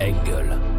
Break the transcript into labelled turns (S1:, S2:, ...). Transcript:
S1: Engel.